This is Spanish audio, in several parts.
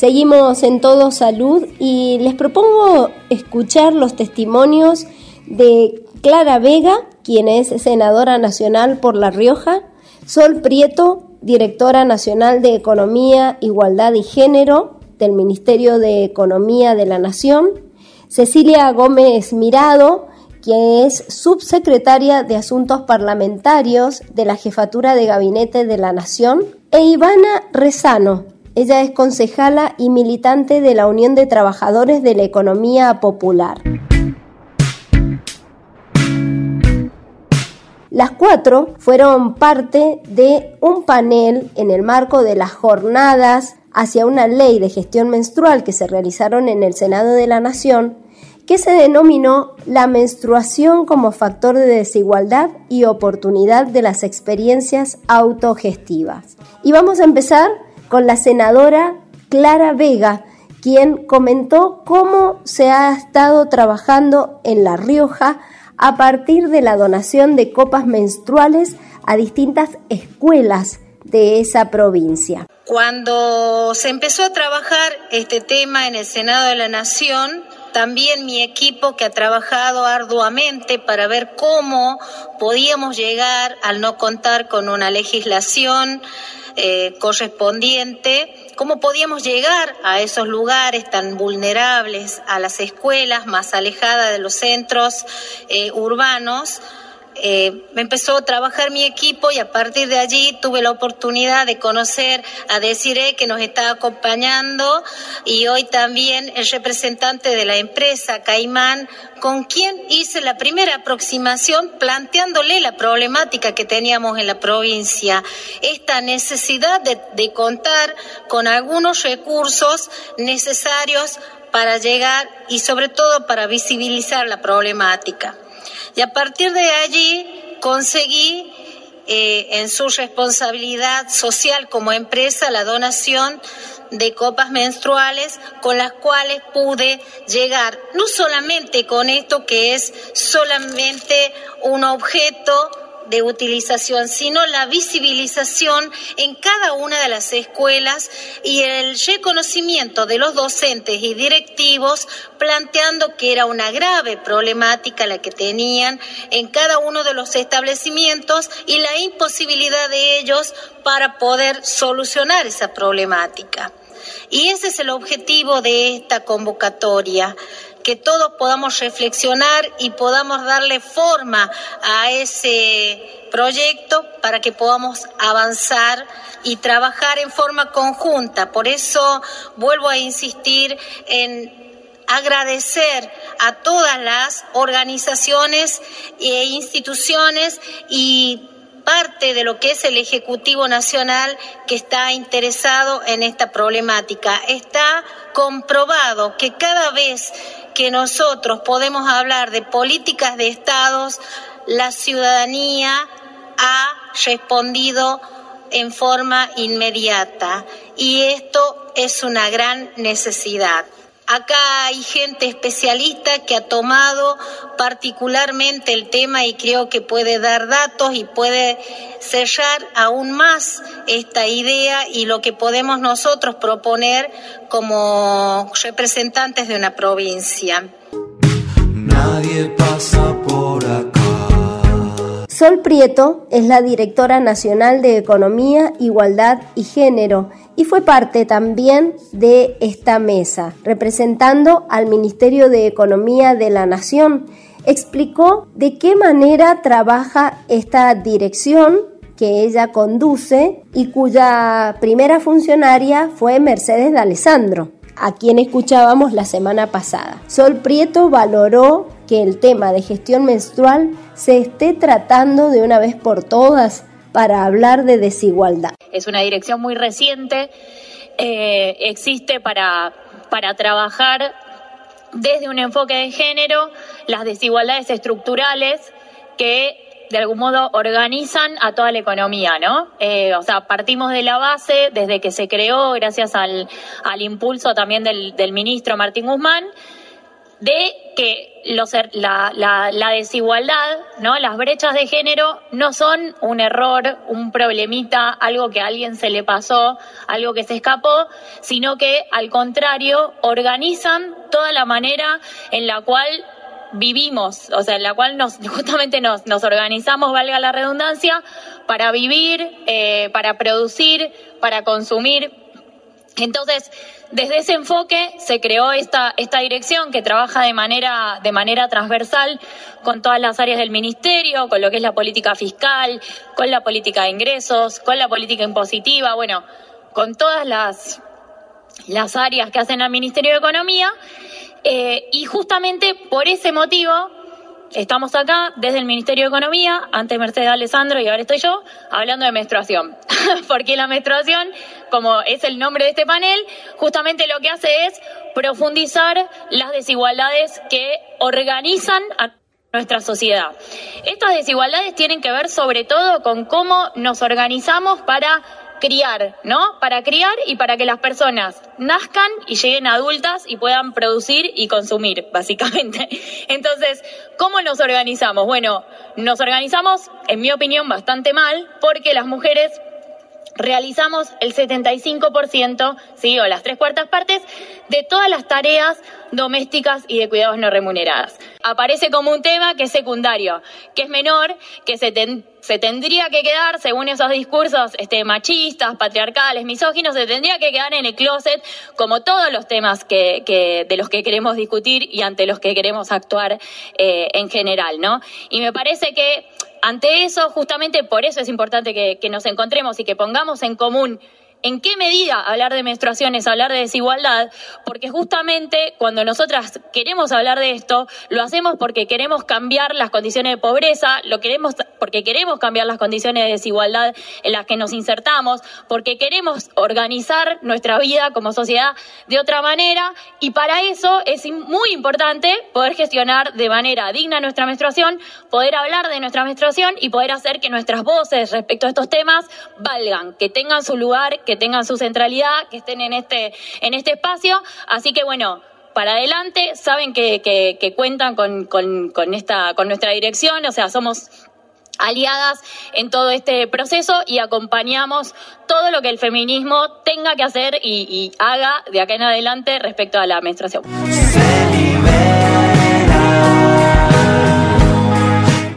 Seguimos en Todo Salud y les propongo escuchar los testimonios de Clara Vega, quien es senadora nacional por La Rioja, Sol Prieto, directora nacional de Economía, Igualdad y Género del Ministerio de Economía de la Nación, Cecilia Gómez Mirado, quien es subsecretaria de Asuntos Parlamentarios de la Jefatura de Gabinete de la Nación, e Ivana Rezano. Ella es concejala y militante de la Unión de Trabajadores de la Economía Popular. Las cuatro fueron parte de un panel en el marco de las jornadas hacia una ley de gestión menstrual que se realizaron en el Senado de la Nación que se denominó la menstruación como factor de desigualdad y oportunidad de las experiencias autogestivas. Y vamos a empezar con la senadora Clara Vega, quien comentó cómo se ha estado trabajando en La Rioja a partir de la donación de copas menstruales a distintas escuelas de esa provincia. Cuando se empezó a trabajar este tema en el Senado de la Nación, también mi equipo que ha trabajado arduamente para ver cómo podíamos llegar al no contar con una legislación eh, correspondiente, cómo podíamos llegar a esos lugares tan vulnerables, a las escuelas más alejadas de los centros eh, urbanos, eh, empezó a trabajar mi equipo y a partir de allí tuve la oportunidad de conocer a Desiree que nos está acompañando y hoy también el representante de la empresa Caimán con quien hice la primera aproximación planteándole la problemática que teníamos en la provincia, esta necesidad de contar con algunos recursos necesarios para llegar y sobre todo para visibilizar la problemática. Y a partir de allí conseguí eh, en su responsabilidad social como empresa la donación de copas menstruales con las cuales pude llegar, no solamente con esto que es solamente un objeto de utilización, sino la visibilización en cada una de las escuelas y el reconocimiento de los docentes y directivos planteando que era una grave problemática la que tenían en cada uno de los establecimientos y la imposibilidad de ellos para poder solucionar esa problemática. Y ese es el objetivo de esta convocatoria que todos podamos reflexionar y podamos darle forma a ese proyecto para que podamos avanzar y trabajar en forma conjunta. Por eso vuelvo a insistir en agradecer a todas las organizaciones e instituciones y parte de lo que es el Ejecutivo Nacional que está interesado en esta problemática. Está comprobado que cada vez que nosotros podemos hablar de políticas de estados, la ciudadanía ha respondido en forma inmediata y esto es una gran necesidad. Acá hay gente especialista que ha tomado particularmente el tema y creo que puede dar datos y puede sellar aún más esta idea y lo que podemos nosotros proponer como representantes de una provincia. Sol Prieto es la directora nacional de Economía, Igualdad y Género y fue parte también de esta mesa, representando al Ministerio de Economía de la Nación. Explicó de qué manera trabaja esta dirección que ella conduce y cuya primera funcionaria fue Mercedes de Alessandro, a quien escuchábamos la semana pasada. Sol Prieto valoró que el tema de gestión menstrual se esté tratando de una vez por todas para hablar de desigualdad. Es una dirección muy reciente, eh, existe para, para trabajar desde un enfoque de género las desigualdades estructurales que de algún modo organizan a toda la economía, ¿no? Eh, o sea, partimos de la base desde que se creó, gracias al, al impulso también del, del ministro Martín Guzmán, de que los, la, desigualdad, ¿no? Las brechas de género no son un error, un problemita, algo que a alguien se le pasó, algo que se escapó, sino que al contrario organizan toda la manera en la cual vivimos, o sea, en la cual nos, justamente nos, nos organizamos, valga la redundancia, para vivir, eh, para producir, para consumir. Entonces, desde ese enfoque se creó esta, esta dirección que trabaja de manera, de manera transversal con todas las áreas del ministerio, con lo que es la política fiscal, con la política de ingresos, con la política impositiva, bueno, con todas las, las áreas que hacen al Ministerio de Economía. Eh, y justamente por ese motivo estamos acá desde el Ministerio de Economía, antes Mercedes Alessandro y ahora estoy yo, hablando de menstruación. Porque la menstruación, como es el nombre de este panel, justamente lo que hace es profundizar las desigualdades que organizan a nuestra sociedad. Estas desigualdades tienen que ver sobre todo con cómo nos organizamos para criar, ¿no? Para criar y para que las personas nazcan y lleguen adultas y puedan producir y consumir, básicamente. Entonces, ¿cómo nos organizamos? Bueno, nos organizamos, en mi opinión, bastante mal, porque las mujeres realizamos el 75%, sí, o las tres cuartas partes, de todas las tareas domésticas y de cuidados no remuneradas. Aparece como un tema que es secundario, que es menor, que se, se tendría que quedar, según esos discursos este, machistas, patriarcales, misóginos, se tendría que quedar en el closet, como todos los temas que, que de los que queremos discutir y ante los que queremos actuar eh, en general, ¿no? Y me parece que ante eso, justamente por eso es importante que, que nos encontremos y que pongamos en común ¿En qué medida hablar de menstruación es hablar de desigualdad? Porque justamente cuando nosotras queremos hablar de esto, lo hacemos porque queremos cambiar las condiciones de pobreza, lo queremos porque queremos cambiar las condiciones de desigualdad en las que nos insertamos, porque queremos organizar nuestra vida como sociedad de otra manera y para eso es muy importante poder gestionar de manera digna nuestra menstruación, poder hablar de nuestra menstruación y poder hacer que nuestras voces respecto a estos temas valgan, que tengan su lugar, que tengan su centralidad, que estén en este, en este espacio. Así que bueno, para adelante, saben que, cuentan con, con, esta, con nuestra dirección, o sea, somos aliadas en todo este proceso y acompañamos todo lo que el feminismo tenga que hacer y, y haga de acá en adelante respecto a la menstruación.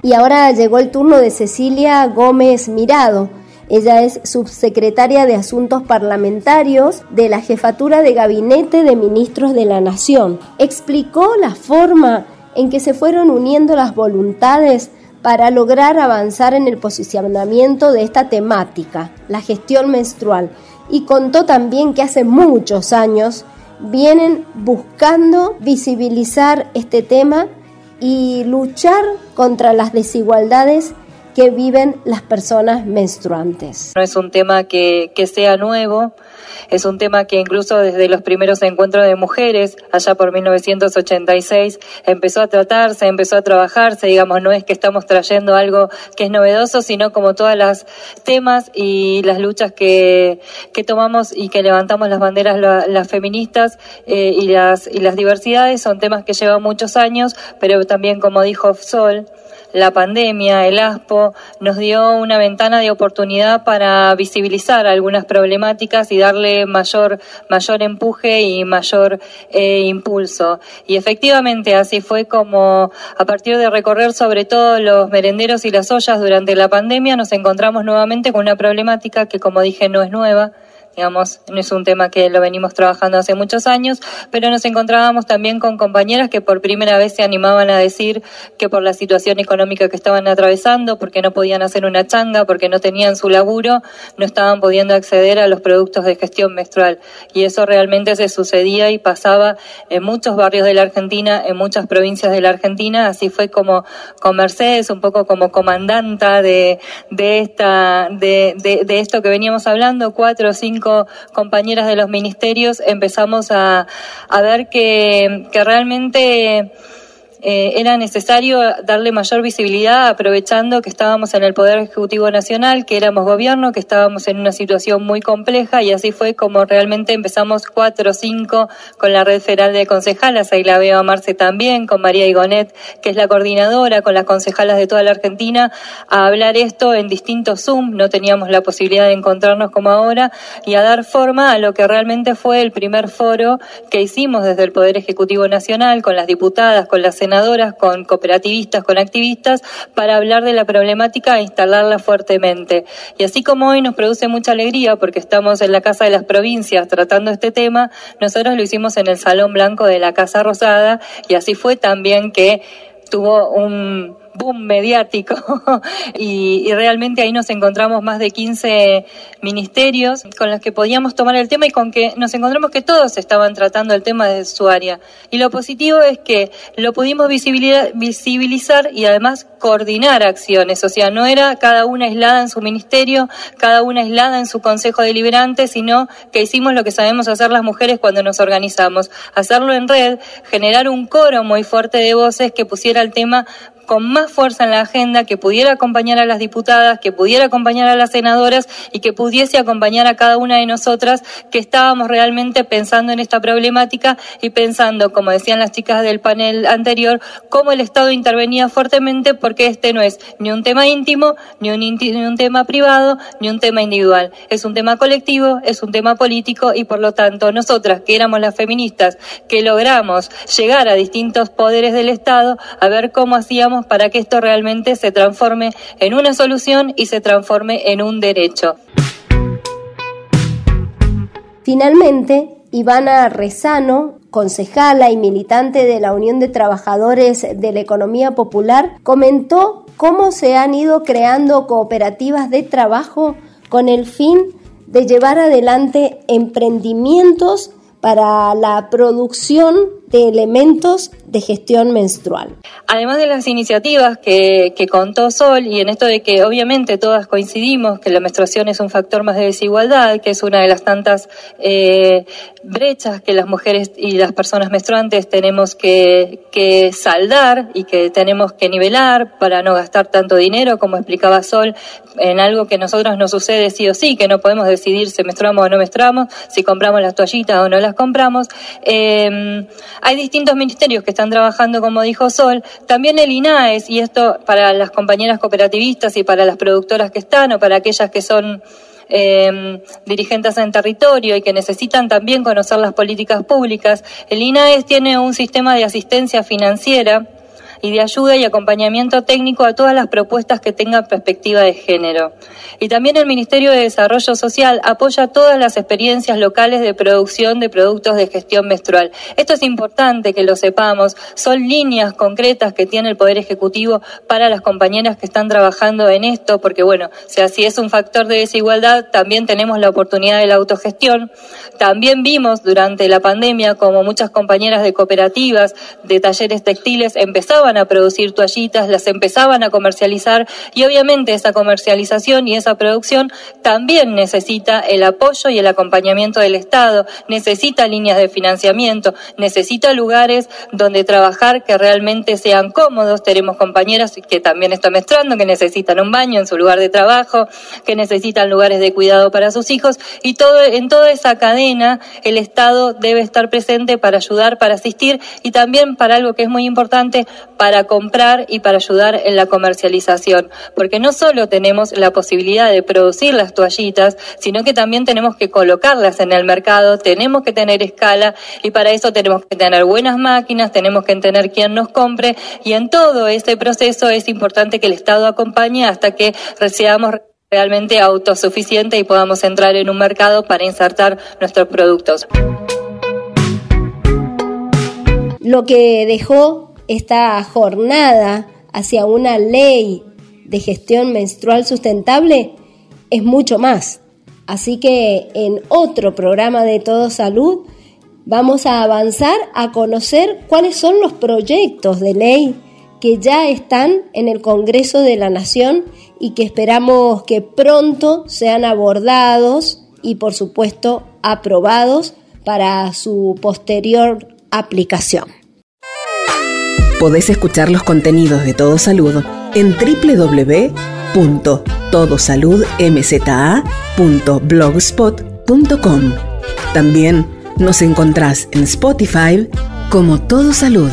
Y ahora llegó el turno de Cecilia Gómez Mirado ella es subsecretaria de Asuntos Parlamentarios de la Jefatura de Gabinete de Ministros de la Nación. Explicó la forma en que se fueron uniendo las voluntades para lograr avanzar en el posicionamiento de esta temática, la gestión menstrual, y contó también que hace muchos años vienen buscando visibilizar este tema y luchar contra las desigualdades que viven las personas menstruantes. No es un tema que, que sea nuevo, es un tema que incluso desde los primeros encuentros de mujeres, allá por 1986, empezó a tratarse, empezó a trabajarse, digamos, no es que estamos trayendo algo que es novedoso, sino como todas las temas y las luchas que, que tomamos y que levantamos las banderas las feministas eh, y, las, y las diversidades. Son temas que llevan muchos años, pero también, como dijo Sol, la pandemia, el ASPO, nos dio una ventana de oportunidad para visibilizar algunas problemáticas y darle mayor, mayor empuje y mayor eh, impulso. Y efectivamente así fue como a partir de recorrer sobre todo los merenderos y las ollas durante la pandemia nos encontramos nuevamente con una problemática que como dije no es nueva, digamos, no es un tema que lo venimos trabajando hace muchos años, pero nos encontrábamos también con compañeras que por primera vez se animaban a decir que por la situación económica que estaban atravesando, porque no podían hacer una changa, porque no tenían su laburo, no estaban pudiendo acceder a los productos de gestión menstrual. Y eso realmente se sucedía y pasaba en muchos barrios de la Argentina, en muchas provincias de la Argentina, así fue como con Mercedes, un poco como comandanta de, de esta, de, de, de esto que veníamos hablando, cuatro o cinco compañeras de los ministerios empezamos a, ver que, realmente eh, era necesario darle mayor visibilidad aprovechando que estábamos en el Poder Ejecutivo Nacional, que éramos gobierno, que estábamos en una situación muy compleja y así fue como realmente empezamos cuatro o cinco con la red federal de concejalas, ahí la veo a Marce también, con María Igonet, que es la coordinadora, con las concejalas de toda la Argentina, a hablar esto en distintos Zoom, no teníamos la posibilidad de encontrarnos como ahora, y a dar forma a lo que realmente fue el primer foro que hicimos desde el Poder Ejecutivo Nacional, con las diputadas, con las senadoras, con cooperativistas, con activistas, para hablar de la problemática e instalarla fuertemente. Y así como hoy nos produce mucha alegría porque estamos en la Casa de las Provincias tratando este tema, nosotros lo hicimos en el Salón Blanco de la Casa Rosada y así fue también que tuvo un boom mediático. Y, realmente ahí nos encontramos más de 15 ministerios con los que podíamos tomar el tema y con que nos encontramos que todos estaban tratando el tema de su área. Y lo positivo es que lo pudimos visibilizar y además coordinar acciones, o sea, no era cada una aislada en su ministerio, cada una aislada en su consejo deliberante, sino que hicimos lo que sabemos hacer las mujeres cuando nos organizamos, hacerlo en red, generar un coro muy fuerte de voces que pusiera el tema con más fuerza en la agenda, que pudiera acompañar a las diputadas, que pudiera acompañar a las senadoras y que pudiese acompañar a cada una de nosotras que estábamos realmente pensando en esta problemática y pensando, como decían las chicas del panel anterior, cómo el Estado intervenía fuertemente porque este no es ni un tema íntimo, ni un, ni un tema privado, ni un tema individual. Es un tema colectivo, es un tema político y por lo tanto nosotras, que éramos las feministas, que logramos llegar a distintos poderes del Estado, a ver cómo hacíamos para que esto realmente se transforme en una solución y se transforme en un derecho. Finalmente, Ivana Rezano, concejala y militante de la Unión de Trabajadores de la Economía Popular, comentó cómo se han ido creando cooperativas de trabajo con el fin de llevar adelante emprendimientos para la producción de elementos de gestión menstrual. Además de las iniciativas que, contó Sol, y en esto de que obviamente todas coincidimos que la menstruación es un factor más de desigualdad, que es una de las tantas eh, brechas que las mujeres y las personas menstruantes tenemos que, que saldar y que tenemos que nivelar para no gastar tanto dinero, como explicaba Sol, en algo que a nosotros nos sucede sí o sí, que no podemos decidir si menstruamos o no menstruamos, si compramos las toallitas o no las compramos. Eh, hay distintos ministerios que están trabajando, como dijo Sol, también el INAES, y esto para las compañeras cooperativistas y para las productoras que están o para aquellas que son eh, dirigentes en territorio y que necesitan también conocer las políticas públicas. El INAES tiene un sistema de asistencia financiera y de ayuda y acompañamiento técnico a todas las propuestas que tengan perspectiva de género. Y también el Ministerio de Desarrollo Social apoya todas las experiencias locales de producción de productos de gestión menstrual. Esto es importante que lo sepamos. Son líneas concretas que tiene el Poder Ejecutivo para las compañeras que están trabajando en esto, porque bueno, sea, si es un factor de desigualdad, también tenemos la oportunidad de la autogestión. También vimos durante la pandemia como muchas compañeras de cooperativas, de talleres textiles, empezaban a producir toallitas, las empezaban a comercializar y obviamente esa comercialización y esa producción también necesita el apoyo y el acompañamiento del Estado, necesita líneas de financiamiento, necesita lugares donde trabajar que realmente sean cómodos. Tenemos compañeras que también están mostrando que necesitan un baño en su lugar de trabajo, que necesitan lugares de cuidado para sus hijos y todo en toda esa cadena el Estado debe estar presente para ayudar, para asistir y también para algo que es muy importante, para comprar y para ayudar en la comercialización, porque no solo tenemos la posibilidad de producir las toallitas, sino que también tenemos que colocarlas en el mercado, tenemos que tener escala y para eso tenemos que tener buenas máquinas, tenemos que tener quien nos compre y en todo ese proceso es importante que el Estado acompañe hasta que seamos realmente autosuficientes y podamos entrar en un mercado para insertar nuestros productos. Lo que dejó esta jornada hacia una ley de gestión menstrual sustentable es mucho más. Así que en otro programa de Todo Salud vamos a avanzar a conocer cuáles son los proyectos de ley que ya están en el Congreso de la Nación y que esperamos que pronto sean abordados y por supuesto aprobados para su posterior aplicación. Podés escuchar los contenidos de Todo Salud en www.todosaludmza.blogspot.com. También nos encontrás en Spotify como Todo Salud.